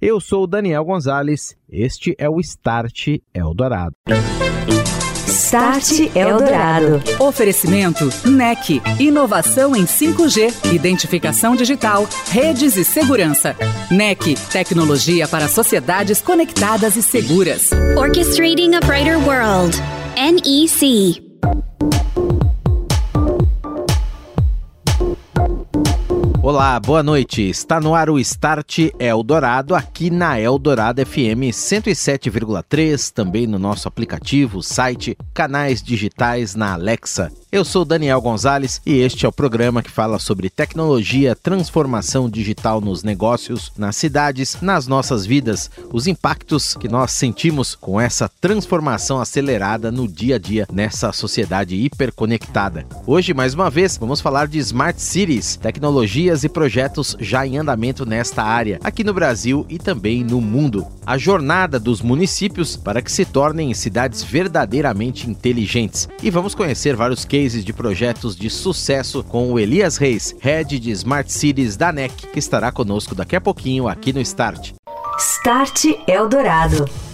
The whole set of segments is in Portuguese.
Eu sou Daniel Gonzalez, este é o Start Eldorado. Start Eldorado. Oferecimento NEC. Inovação em 5G, identificação digital, redes e segurança. NEC. Tecnologia para sociedades conectadas e seguras. Orchestrating a Brighter World. NEC. Olá, boa noite. Está no ar o Start Eldorado, aqui na Eldorado FM 107,3, também no nosso aplicativo, site, canais digitais na Alexa. Eu sou Daniel Gonzalez e este é o programa que fala sobre tecnologia, transformação digital nos negócios, nas cidades, nas nossas vidas, os impactos que nós sentimos com essa transformação acelerada no dia a dia nessa sociedade hiperconectada. Hoje, mais uma vez, vamos falar de Smart Cities, tecnologias e projetos já em andamento nesta área, aqui no Brasil e também no mundo. A jornada dos municípios para que se tornem cidades verdadeiramente inteligentes. E vamos conhecer vários cases cases de projetos de sucesso com o Elias Reis, Head de Smart Cities da NEC, que estará conosco daqui a pouquinho aqui no Start. Start Eldorado.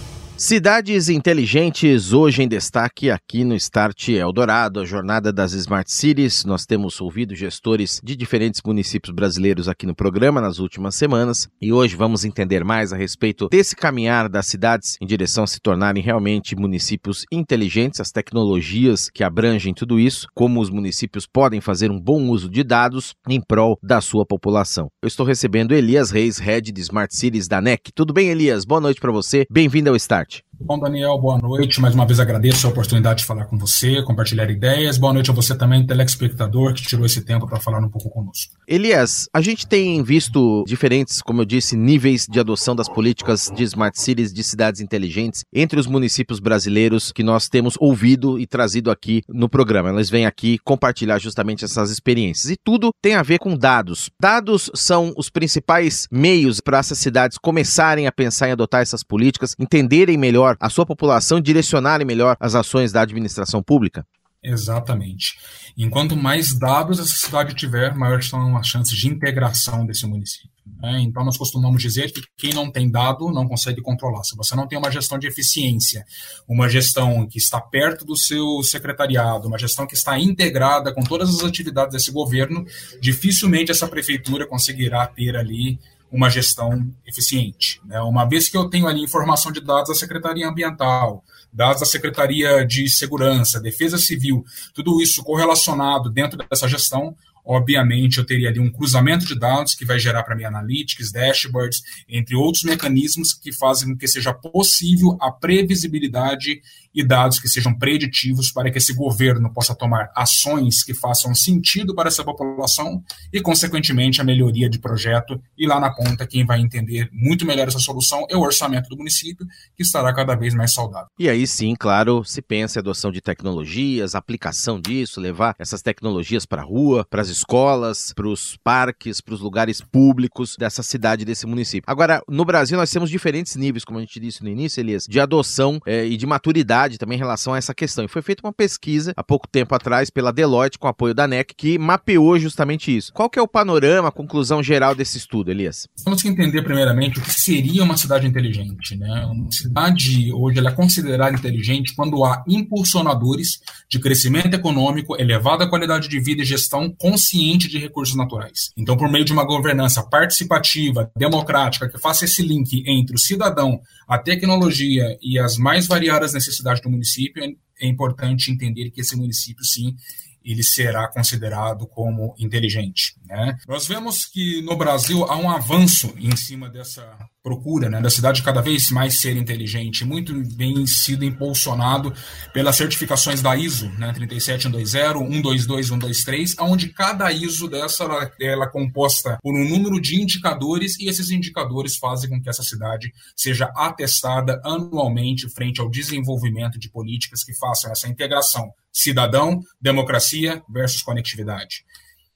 Cidades inteligentes, hoje em destaque aqui no Start Eldorado, a jornada das Smart Cities. Nós temos ouvido gestores de diferentes municípios brasileiros aqui no programa nas últimas semanas e hoje vamos entender mais a respeito desse caminhar das cidades em direção a se tornarem realmente municípios inteligentes, as tecnologias que abrangem tudo isso, como os municípios podem fazer um bom uso de dados em prol da sua população. Eu estou recebendo Elias Reis, Head de Smart Cities da NEC. Tudo bem, Elias? Boa noite para você. Bem-vindo ao Start. much. Bom, Daniel, boa noite. Mais uma vez agradeço a oportunidade de falar com você, compartilhar ideias. Boa noite a você também, telespectador, que tirou esse tempo para falar um pouco conosco. Elias, a gente tem visto diferentes, como eu disse, níveis de adoção das políticas de smart cities, de cidades inteligentes, entre os municípios brasileiros que nós temos ouvido e trazido aqui no programa. Eles vêm aqui compartilhar justamente essas experiências. E tudo tem a ver com dados. Dados são os principais meios para essas cidades começarem a pensar em adotar essas políticas, entenderem melhor a sua população direcionarem melhor as ações da administração pública? Exatamente. Enquanto mais dados essa cidade tiver, maiores são as chances de integração desse município. Né? Então, nós costumamos dizer que quem não tem dado não consegue controlar. Se você não tem uma gestão de eficiência, uma gestão que está perto do seu secretariado, uma gestão que está integrada com todas as atividades desse governo, dificilmente essa prefeitura conseguirá ter ali uma gestão eficiente. Né? Uma vez que eu tenho ali informação de dados da Secretaria Ambiental, dados da Secretaria de Segurança, Defesa Civil, tudo isso correlacionado dentro dessa gestão, obviamente eu teria ali um cruzamento de dados que vai gerar para mim analytics, dashboards, entre outros mecanismos que fazem com que seja possível a previsibilidade e dados que sejam preditivos para que esse governo possa tomar ações que façam sentido para essa população e, consequentemente, a melhoria de projeto. E lá na ponta, quem vai entender muito melhor essa solução é o orçamento do município, que estará cada vez mais saudável. E aí sim, claro, se pensa em adoção de tecnologias, aplicação disso, levar essas tecnologias para a rua, para as escolas, para os parques, para os lugares públicos dessa cidade, desse município. Agora, no Brasil, nós temos diferentes níveis, como a gente disse no início, Elias, de adoção é, e de maturidade também em relação a essa questão. E foi feita uma pesquisa há pouco tempo atrás pela Deloitte, com apoio da NEC, que mapeou justamente isso. Qual que é o panorama, a conclusão geral desse estudo, Elias? Temos que entender primeiramente o que seria uma cidade inteligente. Né? Uma cidade hoje ela é considerada inteligente quando há impulsionadores de crescimento econômico, elevada qualidade de vida e gestão consciente de recursos naturais. Então, por meio de uma governança participativa, democrática, que faça esse link entre o cidadão, a tecnologia e as mais variadas necessidades do município, é importante entender que esse município, sim, ele será considerado como inteligente. Né? Nós vemos que no Brasil há um avanço em cima dessa procura, né, da cidade cada vez mais ser inteligente, muito bem sido impulsionado pelas certificações da ISO, né, 37120, 122, 123, onde cada ISO dessa ela, é composta por um número de indicadores e esses indicadores fazem com que essa cidade seja atestada anualmente frente ao desenvolvimento de políticas que façam essa integração cidadão, democracia versus conectividade.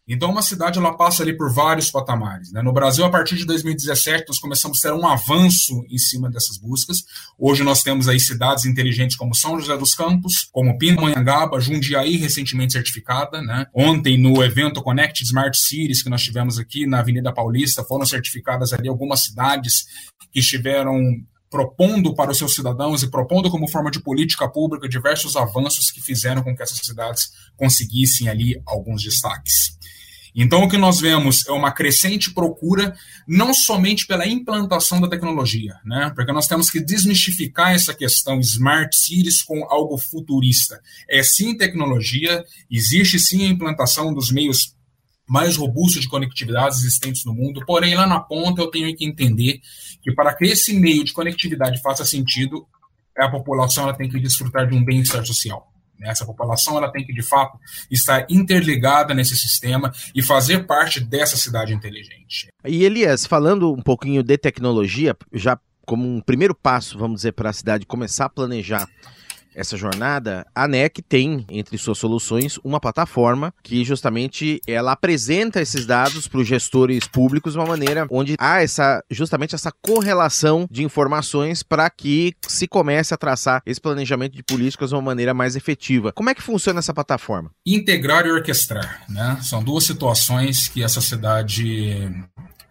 Então, uma cidade ela passa ali por vários patamares. Né? No Brasil, a partir de 2017, nós começamos a ter um avanço em cima dessas buscas. Hoje nós temos aí cidades inteligentes como São José dos Campos, como Pindamonhangaba, Jundiaí, recentemente certificada. Né? Ontem, no evento Connect Smart Cities, que nós tivemos aqui na Avenida Paulista, foram certificadas ali algumas cidades que estiveram propondo para os seus cidadãos e propondo como forma de política pública diversos avanços que fizeram com que essas cidades conseguissem ali alguns destaques. Então, o que nós vemos é uma crescente procura, não somente pela implantação da tecnologia, né? porque nós temos que desmistificar essa questão smart cities com algo futurista. É sim tecnologia, existe sim a implantação dos meios mais robustos de conectividade existentes no mundo, porém, lá na ponta eu tenho que entender que para que esse meio de conectividade faça sentido, a população ela tem que desfrutar de um bem-estar social. Né? Essa população ela tem que, de fato, estar interligada nesse sistema e fazer parte dessa cidade inteligente. E Elias, falando um pouquinho de tecnologia, já como um primeiro passo, vamos dizer, para a cidade começar a planejar essa jornada, a NEC tem entre suas soluções uma plataforma que justamente ela apresenta esses dados para os gestores públicos de uma maneira onde há essa justamente essa correlação de informações para que se comece a traçar esse planejamento de políticas de uma maneira mais efetiva. Como é que funciona essa plataforma? Integrar e orquestrar, né? São duas situações que essa cidade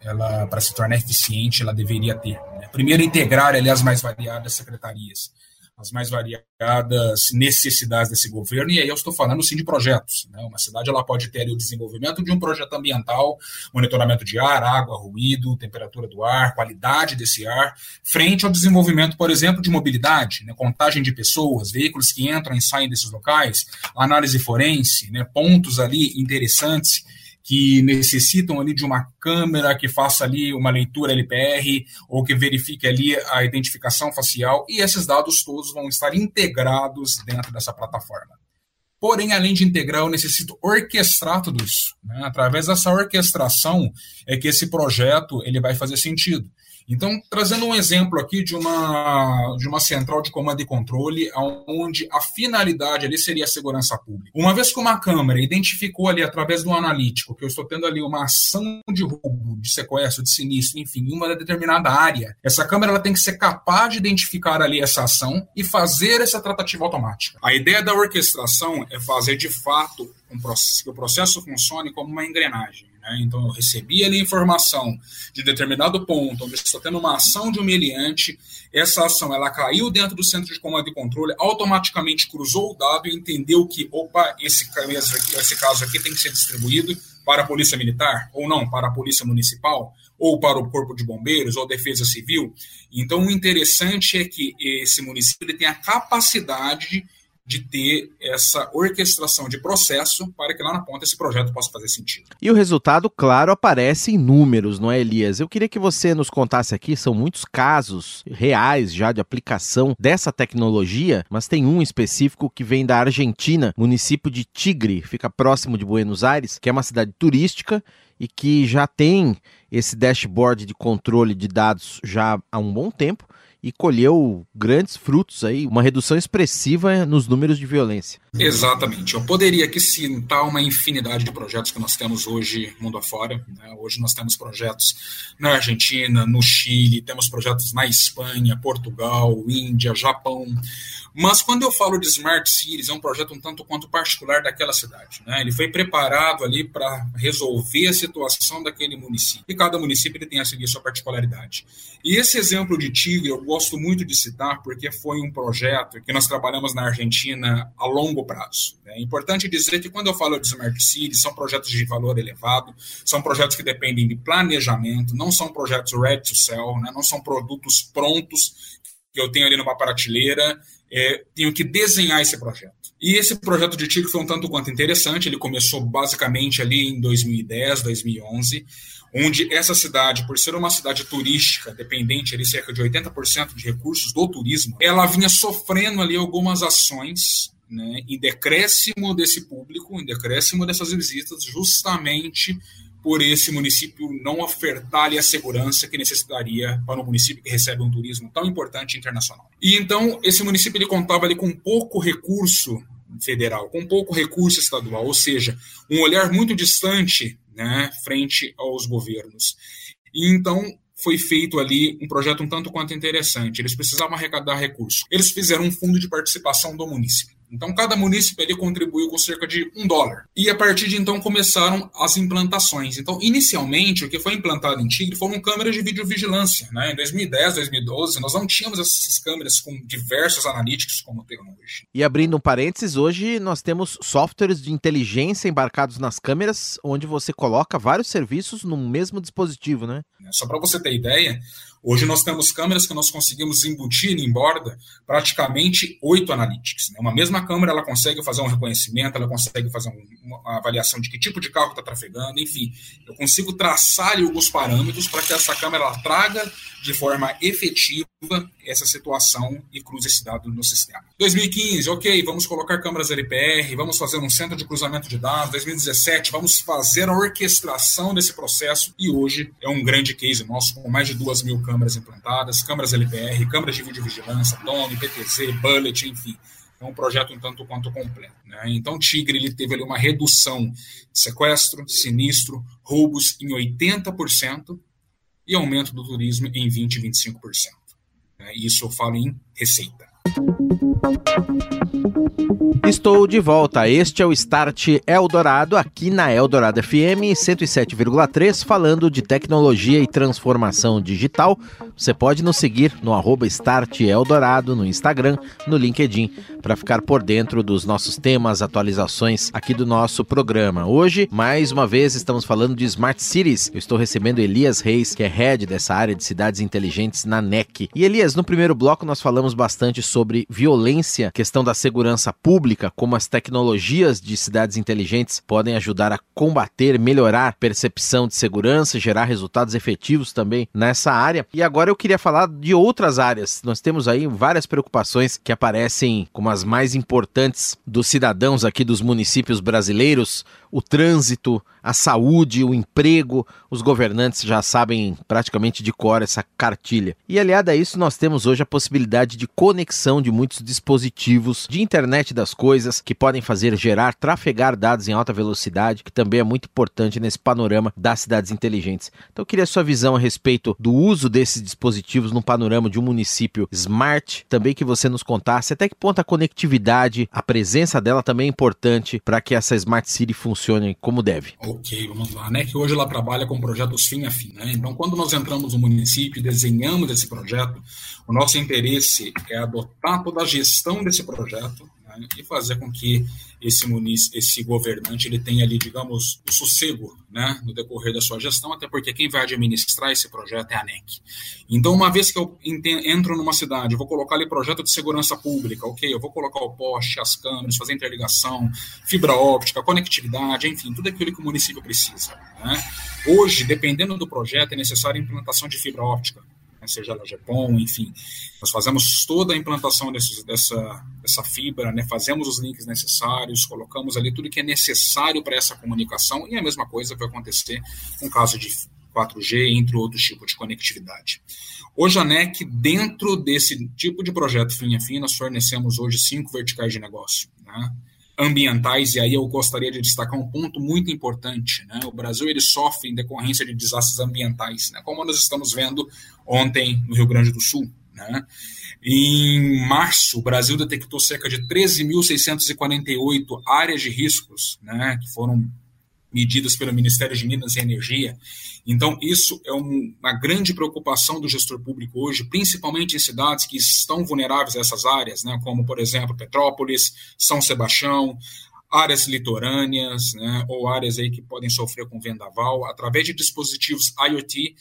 ela para se tornar eficiente, ela deveria ter. Né? Primeiro, integrar ali as mais variadas secretarias as mais variadas necessidades desse governo, e aí eu estou falando sim de projetos. Né? Uma cidade ela pode ter o desenvolvimento de um projeto ambiental, monitoramento de ar, água, ruído, temperatura do ar, qualidade desse ar, frente ao desenvolvimento, por exemplo, de mobilidade, né? contagem de pessoas, veículos que entram e saem desses locais, análise forense, né? pontos ali interessantes que necessitam ali de uma câmera que faça ali uma leitura LPR ou que verifique ali a identificação facial e esses dados todos vão estar integrados dentro dessa plataforma. Porém, além de integrar, eu necessito orquestrar tudo isso. Né? Através dessa orquestração é que esse projeto ele vai fazer sentido. Então, trazendo um exemplo aqui de uma, de uma central de comando e controle, onde a finalidade ali seria a segurança pública. Uma vez que uma câmera identificou ali, através do analítico, que eu estou tendo ali uma ação de roubo, de sequestro, de sinistro, enfim, em uma determinada área, essa câmera ela tem que ser capaz de identificar ali essa ação e fazer essa tratativa automática. A ideia da orquestração é fazer de fato um processo, que o processo funcione como uma engrenagem. Né? Então, eu recebi ali informação de determinado ponto, onde estou tendo uma ação de humilhante, essa ação ela caiu dentro do centro de comando e controle, automaticamente cruzou o dado e entendeu que, opa, esse, esse caso aqui tem que ser distribuído para a Polícia Militar, ou não, para a Polícia Municipal, ou para o Corpo de Bombeiros, ou Defesa Civil. Então, o interessante é que esse município tem a capacidade de ter essa orquestração de processo para que lá na ponta esse projeto possa fazer sentido. E o resultado, claro, aparece em números, não é, Elias? Eu queria que você nos contasse aqui, são muitos casos reais já de aplicação dessa tecnologia, mas tem um específico que vem da Argentina, município de Tigre, fica próximo de Buenos Aires, que é uma cidade turística e que já tem esse dashboard de controle de dados já há um bom tempo e colheu grandes frutos aí, uma redução expressiva nos números de violência. Exatamente. Eu poderia aqui citar uma infinidade de projetos que nós temos hoje mundo afora. Né? Hoje nós temos projetos na Argentina, no Chile, temos projetos na Espanha, Portugal, Índia, Japão. Mas quando eu falo de Smart Cities, é um projeto um tanto quanto particular daquela cidade. Né? Ele foi preparado ali para resolver a situação daquele município. E cada município ele tem a seguir sua particularidade. E esse exemplo de Tigre eu gosto muito de citar porque foi um projeto que nós trabalhamos na Argentina a longo prazo. É importante dizer que quando eu falo de Smart Cities, são projetos de valor elevado, são projetos que dependem de planejamento, não são projetos ready to sell, né? não são produtos prontos que eu tenho ali numa prateleira é, tenho que desenhar esse projeto. E esse projeto de Tigre foi um tanto quanto interessante, ele começou basicamente ali em 2010, 2011, onde essa cidade, por ser uma cidade turística, dependente ali cerca de 80% de recursos do turismo, ela vinha sofrendo ali algumas ações né, em decréscimo desse público, em decréscimo dessas visitas, justamente por esse município não ofertar a segurança que necessitaria para um município que recebe um turismo tão importante internacional. E então esse município ele contava ali com pouco recurso federal, com pouco recurso estadual, ou seja, um olhar muito distante né, frente aos governos. E então foi feito ali um projeto um tanto quanto interessante. Eles precisavam arrecadar recursos. Eles fizeram um fundo de participação do município. Então, cada município contribuiu com cerca de um dólar. E a partir de então começaram as implantações. Então, inicialmente, o que foi implantado em Tigre foram câmeras de videovigilância. Né? Em 2010, 2012, nós não tínhamos essas câmeras com diversos analíticos como tem hoje. E abrindo um parênteses, hoje nós temos softwares de inteligência embarcados nas câmeras, onde você coloca vários serviços no mesmo dispositivo, né? Só para você ter ideia, Hoje nós temos câmeras que nós conseguimos embutir em borda praticamente oito analytics. Né? Uma mesma câmera ela consegue fazer um reconhecimento, ela consegue fazer uma avaliação de que tipo de carro está trafegando, enfim. Eu consigo traçar alguns parâmetros para que essa câmera traga de forma efetiva essa situação e cruze esse dado no sistema. 2015, ok, vamos colocar câmeras LPR, vamos fazer um centro de cruzamento de dados. 2017, vamos fazer a orquestração desse processo e hoje é um grande case nosso com mais de duas mil câmeras implantadas, câmeras LPR, câmeras de videovigilância, DOM, PTZ, Bullet, enfim é um projeto um tanto quanto completo. Né? Então, Tigre ele teve ali uma redução de sequestro, sinistro, roubos em 80%, e aumento do turismo em 20%, 25%. Né? Isso eu falo em receita. Estou de volta. Este é o Start Eldorado, aqui na Eldorado FM 107,3, falando de tecnologia e transformação digital. Você pode nos seguir no arroba Start Eldorado, no Instagram, no LinkedIn, para ficar por dentro dos nossos temas, atualizações aqui do nosso programa. Hoje, mais uma vez, estamos falando de Smart Cities. Eu estou recebendo Elias Reis, que é head dessa área de cidades inteligentes na NEC. E Elias, no primeiro bloco nós falamos bastante sobre violência, questão da segurança pública, como as tecnologias de cidades inteligentes podem ajudar a combater, melhorar percepção de segurança, gerar resultados efetivos também nessa área. E agora eu queria falar de outras áreas. Nós temos aí várias preocupações que aparecem como as mais importantes dos cidadãos aqui dos municípios brasileiros, o trânsito, a saúde, o emprego, os governantes já sabem praticamente de cor essa cartilha. E aliado a isso, nós temos hoje a possibilidade de conexão de muitos dispositivos de internet das coisas que podem fazer gerar, trafegar dados em alta velocidade, que também é muito importante nesse panorama das cidades inteligentes. Então eu queria sua visão a respeito do uso desses dispositivos no panorama de um município smart, também que você nos contasse até que ponto a conectividade, a presença dela também é importante para que essa smart city funcione como deve. Ok, vamos lá, né? Que hoje ela trabalha com projetos fim a fim, né? Então, quando nós entramos no município e desenhamos esse projeto, o nosso interesse é adotar toda a gestão desse projeto né, e fazer com que esse município, esse governante, ele tenha ali, digamos, o sossego, né, no decorrer da sua gestão, até porque quem vai administrar esse projeto é a ANEC. Então, uma vez que eu entro numa cidade, vou colocar ali projeto de segurança pública, ok, eu vou colocar o poste, as câmeras, fazer interligação, fibra óptica, conectividade, enfim, tudo aquilo que o município precisa. Né? Hoje, dependendo do projeto, é necessária a implantação de fibra óptica, né, seja ela GEPON, enfim. Nós fazemos toda a implantação desse, dessa, dessa fibra, né, fazemos os links necessários, colocamos ali tudo que é necessário para essa comunicação, e a mesma coisa vai acontecer com o caso de 4G, entre outros tipos de conectividade. Hoje, a NEC, dentro desse tipo de projeto fim a fim, nós fornecemos hoje cinco verticais de negócio. Né? Ambientais, e aí eu gostaria de destacar um ponto muito importante. Né? O Brasil ele sofre em decorrência de desastres ambientais, né? como nós estamos vendo ontem no Rio Grande do Sul. Né? Em março, o Brasil detectou cerca de 13.648 áreas de riscos, né, que foram medidas pelo Ministério de Minas e Energia. Então, isso é um, uma grande preocupação do gestor público hoje, principalmente em cidades que estão vulneráveis a essas áreas, né, como, por exemplo, Petrópolis, São Sebastião, áreas litorâneas, né, ou áreas aí que podem sofrer com vendaval, através de dispositivos IoT,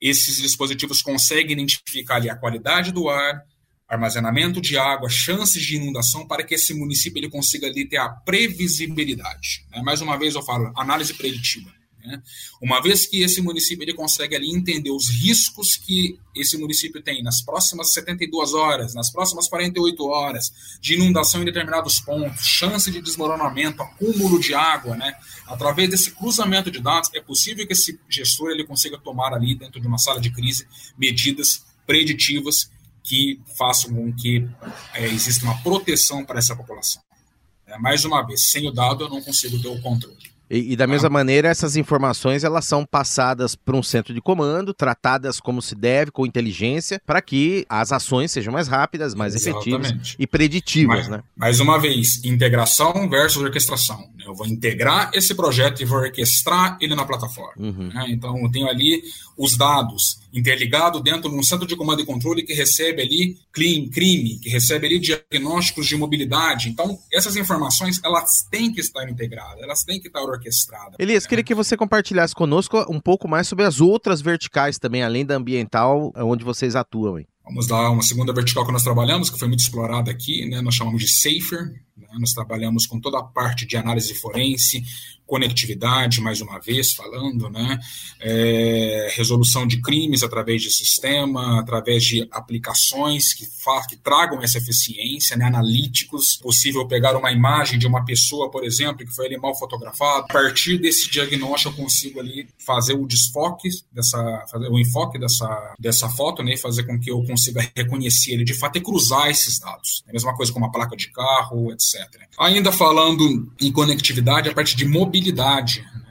esses dispositivos conseguem identificar ali a qualidade do ar, armazenamento de água, chances de inundação, para que esse município ele consiga ali ter a previsibilidade. Né? Mais uma vez eu falo, análise preditiva. Né? Uma vez que esse município ele consegue ali entender os riscos que esse município tem nas próximas 72 horas, nas próximas 48 horas, de inundação em determinados pontos, chance de desmoronamento, acúmulo de água, né? através desse cruzamento de dados, é possível que esse gestor ele consiga tomar ali, dentro de uma sala de crise, medidas preditivas que façam com que é, exista uma proteção para essa população. É, mais uma vez, sem o dado eu não consigo ter o controle. E, e, da mesma ah. maneira, essas informações elas são passadas para um centro de comando, tratadas como se deve, com inteligência, para que as ações sejam mais rápidas, mais Exatamente. efetivas e preditivas. né? Mais uma vez, integração versus orquestração. Eu vou integrar esse projeto e vou orquestrar ele na plataforma. Uhum. Né? Então, eu tenho ali os dados interligados dentro de um centro de comando e controle que recebe ali clean, crime, que recebe ali diagnósticos de mobilidade. Então, essas informações, elas têm que estar integradas, elas têm que estar orquestradas. Elias, né? queria que você compartilhasse conosco um pouco mais sobre as outras verticais também, além da ambiental, onde vocês atuam. Hein? Vamos lá, uma segunda vertical que nós trabalhamos, que foi muito explorada aqui, né? nós chamamos de SAFER, né? nós trabalhamos com toda a parte de análise forense, conectividade, mais uma vez falando, né? É, resolução de crimes através de sistema, através de aplicações que, que tragam essa eficiência, né? analíticos, possível pegar uma imagem de uma pessoa, por exemplo, que foi ali mal fotografado, a partir desse diagnóstico eu consigo ali fazer o desfoque dessa, fazer o enfoque dessa, dessa foto, né? E fazer com que eu consiga reconhecer ele de fato e cruzar esses dados. É a mesma coisa com uma placa de carro, etc. Ainda falando em conectividade, a parte de mobilidade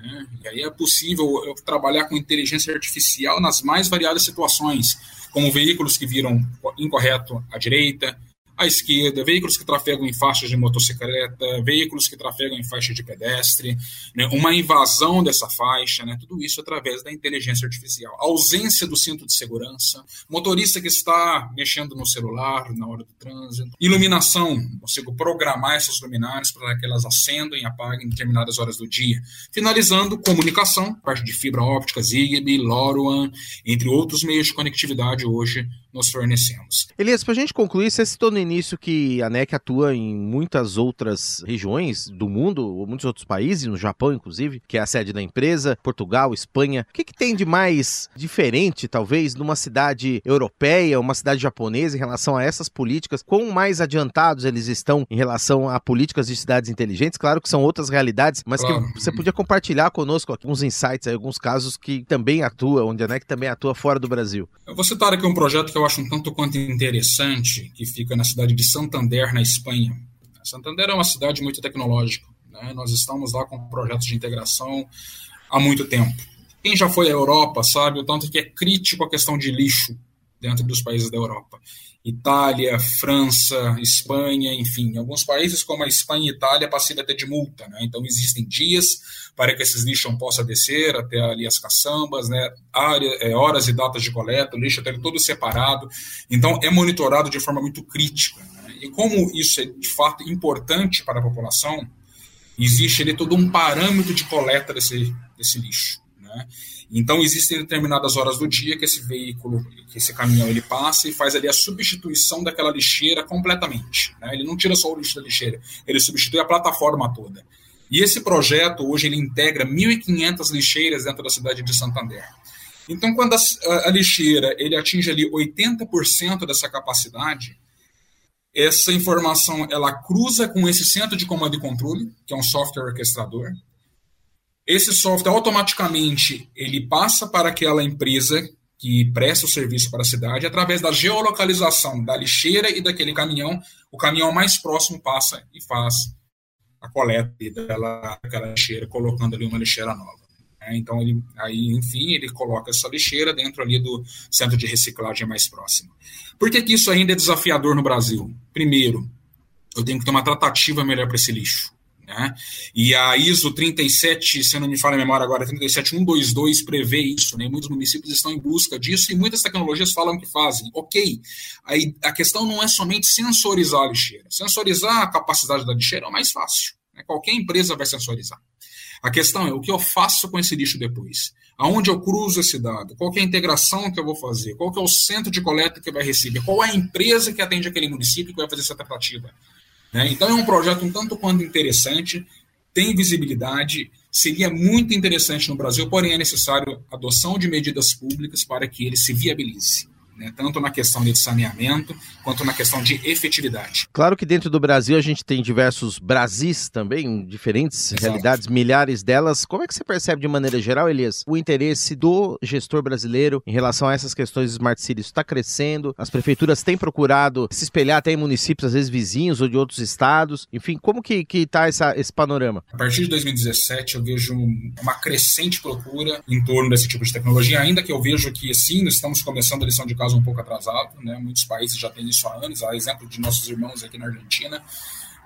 Né? E aí é possível trabalhar com inteligência artificial nas mais variadas situações, como veículos que viram incorreto à direita, à esquerda, veículos que trafegam em faixas de motocicleta, veículos que trafegam em faixa de pedestre, né, uma invasão dessa faixa, né, tudo isso através da inteligência artificial. Ausência do cinto de segurança, motorista que está mexendo no celular na hora do trânsito, iluminação, consigo programar essas luminárias para que elas acendam e apaguem em determinadas horas do dia. Finalizando, comunicação, parte de fibra óptica, Zigbee, LoRaWAN, entre outros meios de conectividade hoje nós fornecemos. Elias, para a gente concluir, você citou no início que a NEC atua em muitas outras regiões do mundo, ou muitos outros países, no Japão inclusive, que é a sede da empresa, Portugal, Espanha. O que, que tem de mais diferente, talvez, numa cidade europeia, uma cidade japonesa, em relação a essas políticas? Quão mais adiantados eles estão em relação a políticas de cidades inteligentes? Claro que são outras realidades, mas claro. que você podia compartilhar conosco alguns insights, alguns casos que também atua, onde a NEC também atua fora do Brasil. Eu vou citar aqui um projeto que eu acho um tanto quanto interessante, que fica na cidade de Santander, na Espanha. Santander é uma cidade muito tecnológica. Né? Nós estamos lá com projetos de integração há muito tempo. Quem já foi à Europa sabe o tanto que é crítico a questão de lixo dentro dos países da Europa. Itália, França, Espanha, enfim, alguns países como a Espanha e Itália passível até de multa, né? Então existem dias para que esses lixos possam descer até ali as caçambas, né? Área, é, horas e datas de coleta, o lixo até todo separado. Então é monitorado de forma muito crítica. Né? E como isso é de fato importante para a população, existe ali todo um parâmetro de coleta desse, desse lixo, né? Então, existem determinadas horas do dia que esse veículo, que esse caminhão, ele passa e faz ali a substituição daquela lixeira completamente. Né? Ele não tira só o lixo da lixeira, ele substitui a plataforma toda. E esse projeto, hoje, ele integra 1.500 lixeiras dentro da cidade de Santander. Então, quando a, a lixeira ele atinge ali 80% dessa capacidade, essa informação ela cruza com esse centro de comando e controle, que é um software orquestrador, esse software automaticamente ele passa para aquela empresa que presta o serviço para a cidade através da geolocalização da lixeira e daquele caminhão. O caminhão mais próximo passa e faz a coleta daquela, daquela lixeira, colocando ali uma lixeira nova. É, então, ele, aí, enfim, ele coloca essa lixeira dentro ali do centro de reciclagem mais próximo. Por que, que isso ainda é desafiador no Brasil? Primeiro, eu tenho que ter uma tratativa melhor para esse lixo. Né? E a ISO 37, se não me falo a memória agora, 37122 prevê isso. Né? Muitos municípios estão em busca disso e muitas tecnologias falam que fazem. Ok, a questão não é somente sensorizar a lixeira. Sensorizar a capacidade da lixeira é o mais fácil. Né? Qualquer empresa vai sensorizar. A questão é o que eu faço com esse lixo depois. Aonde eu cruzo esse dado? Qual é a integração que eu vou fazer? Qual é o centro de coleta que vai receber? Qual é a empresa que atende aquele município que vai fazer essa tratativa? Né? Então é um projeto um tanto quanto interessante, tem visibilidade, seria muito interessante no Brasil, porém é necessário adoção de medidas públicas para que ele se viabilize né, tanto na questão de saneamento quanto na questão de efetividade. Claro que dentro do Brasil a gente tem diversos Brasis também, diferentes Exato. realidades, milhares delas. Como é que você percebe de maneira geral, Elias, o interesse do gestor brasileiro em relação a essas questões de Smart Cities? Está crescendo, as prefeituras têm procurado se espelhar até em municípios, às vezes vizinhos ou de outros estados. Enfim, como que está esse panorama? A partir de 2017 eu vejo uma crescente procura em torno desse tipo de tecnologia, ainda que eu vejo que sim, estamos começando a lição de caso um pouco atrasado, né? Muitos países já têm isso há anos, a exemplo de nossos irmãos aqui na Argentina.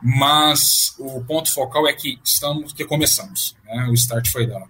Mas o ponto focal é que estamos, que começamos, né? O start foi dado.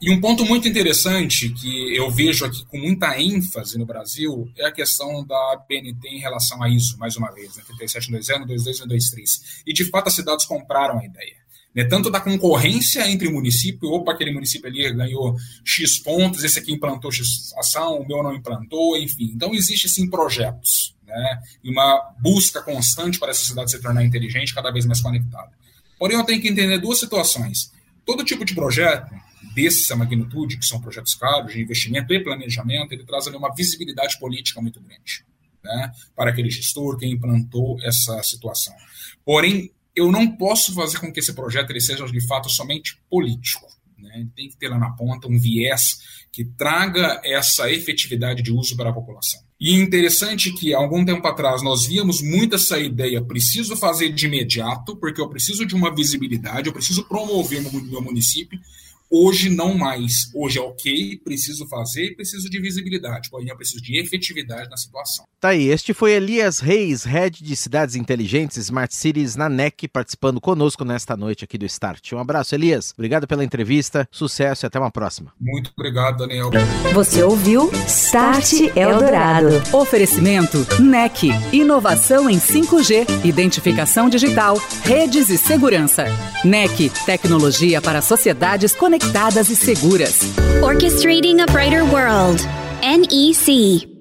E um ponto muito interessante que eu vejo aqui com muita ênfase no Brasil é a questão da BNT em relação a ISO, mais uma vez, né? 37220, 22123. E de fato as cidades compraram a ideia né, tanto da concorrência entre município, opa, aquele município ali ganhou X pontos, esse aqui implantou X ação, o meu não implantou, enfim. Então, existe sim projetos, né, e uma busca constante para essa cidade se tornar inteligente, cada vez mais conectada. Porém, eu tenho que entender duas situações. Todo tipo de projeto, dessa magnitude, que são projetos caros, de investimento e planejamento, ele traz ali uma visibilidade política muito grande. Né, para aquele gestor, quem implantou essa situação. Porém, eu não posso fazer com que esse projeto ele seja de fato somente político. Né? Tem que ter lá na ponta um viés que traga essa efetividade de uso para a população. E é interessante que, algum tempo atrás, nós víamos muito essa ideia: preciso fazer de imediato, porque eu preciso de uma visibilidade, eu preciso promover no meu município, Hoje não mais. Hoje é ok, preciso fazer, preciso de visibilidade, porém eu preciso de efetividade na situação. Tá aí, este foi Elias Reis, Head de Cidades Inteligentes Smart Cities na NEC, participando conosco nesta noite aqui do Start. Um abraço, Elias. Obrigado pela entrevista, sucesso e até uma próxima. Muito obrigado, Daniel. Você ouviu Start Eldorado. Oferecimento NEC, inovação em 5G, identificação digital, redes e segurança. NEC, tecnologia para sociedades conectadas conectadas e seguras. Orchestrating a Brighter World. NEC.